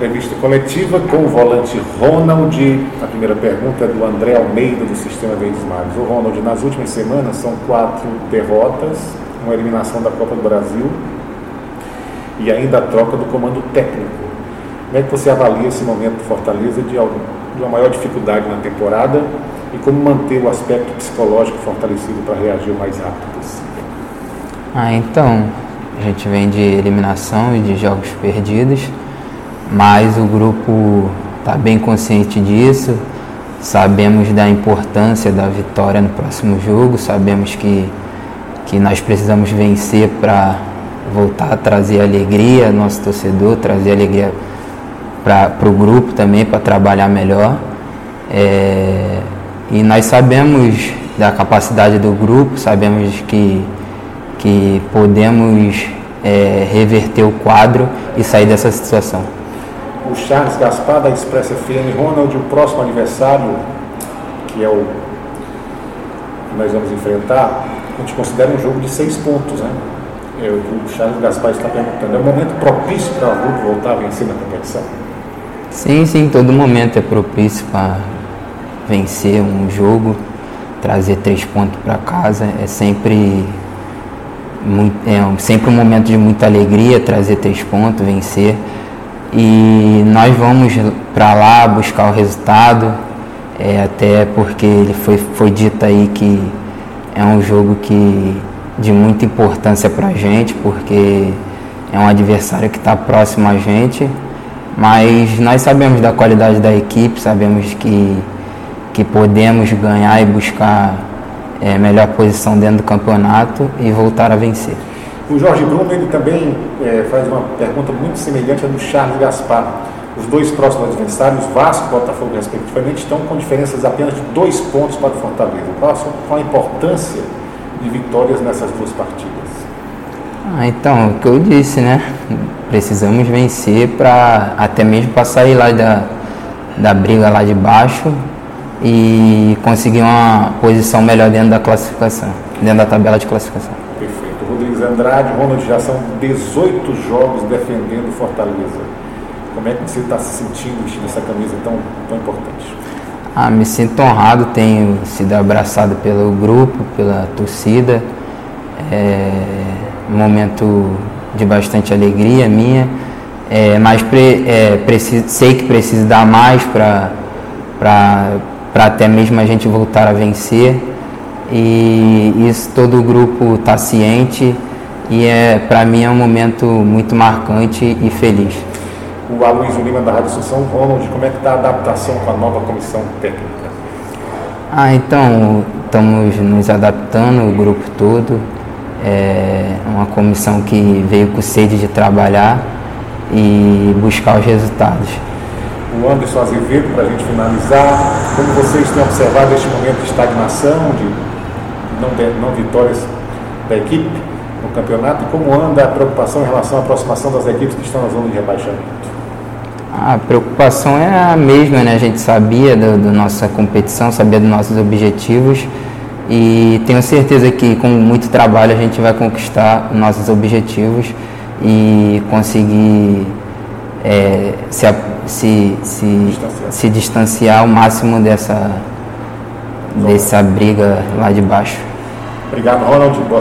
Entrevista coletiva com o volante Ronald. A primeira pergunta é do André Almeida, do Sistema Verdes Mares. O Ronald, nas últimas semanas são quatro derrotas, uma eliminação da Copa do Brasil e ainda a troca do comando técnico. Como é que você avalia esse momento do Fortaleza de, algum, de uma maior dificuldade na temporada e como manter o aspecto psicológico fortalecido para reagir mais rápido? Ah, então, a gente vem de eliminação e de jogos perdidos mas o grupo está bem consciente disso. Sabemos da importância da vitória no próximo jogo, sabemos que, que nós precisamos vencer para voltar a trazer alegria ao nosso torcedor, trazer alegria para o grupo também, para trabalhar melhor. É, e nós sabemos da capacidade do grupo, sabemos que, que podemos é, reverter o quadro e sair dessa situação o Charles Gaspar da Express FM. Ronald, o próximo aniversário, que é o que nós vamos enfrentar, a gente considera um jogo de seis pontos, né? É, o Charles Gaspar está perguntando, é um momento propício para o grupo voltar a vencer na competição? Sim, sim, todo momento é propício para vencer um jogo, trazer três pontos para casa, é sempre muito, é sempre um momento de muita alegria trazer três pontos, vencer e nós vamos para lá buscar o resultado, é, até porque ele foi, foi dito aí que é um jogo que de muita importância para a gente, porque é um adversário que está próximo a gente, mas nós sabemos da qualidade da equipe, sabemos que, que podemos ganhar e buscar é, melhor posição dentro do campeonato e voltar a vencer. O Jorge Bruno ele também é, faz uma pergunta muito semelhante à do Charles Gaspar. Os dois próximos adversários, Vasco e Botafogo, respectivamente, estão com diferenças apenas de dois pontos para o Fortaleza. Qual a importância de vitórias nessas duas partidas? Ah, então, o que eu disse, né? Precisamos vencer para até mesmo para sair lá da, da briga lá de baixo e conseguir uma posição melhor dentro da classificação, dentro da tabela de classificação. Rodrigues Andrade, Ronald, já são 18 jogos defendendo Fortaleza. Como é que você está se sentindo vestindo essa camisa tão, tão importante? Ah, me sinto honrado, tenho sido abraçado pelo grupo, pela torcida. É um momento de bastante alegria minha, é, mas pre, é, preciso, sei que preciso dar mais para até mesmo a gente voltar a vencer e isso todo o grupo está ciente e é para mim é um momento muito marcante e feliz. O Aloysio Lima da Rádio Assunção, Ronald, como é que está a adaptação com a nova comissão técnica? Ah, então estamos nos adaptando, o grupo todo. É uma comissão que veio com sede de trabalhar e buscar os resultados. O Anderson Azevedo, para a gente finalizar, como vocês têm observado este momento de estagnação, de não, não vitórias da equipe no campeonato como anda a preocupação em relação à aproximação das equipes que estão na zona de rebaixamento? A preocupação é a mesma, né? A gente sabia da nossa competição, sabia dos nossos objetivos e tenho certeza que com muito trabalho a gente vai conquistar nossos objetivos e conseguir é, se, se, se, distanciar. se distanciar ao máximo dessa, dessa briga lá de baixo. Obrigado, Ronald. Boa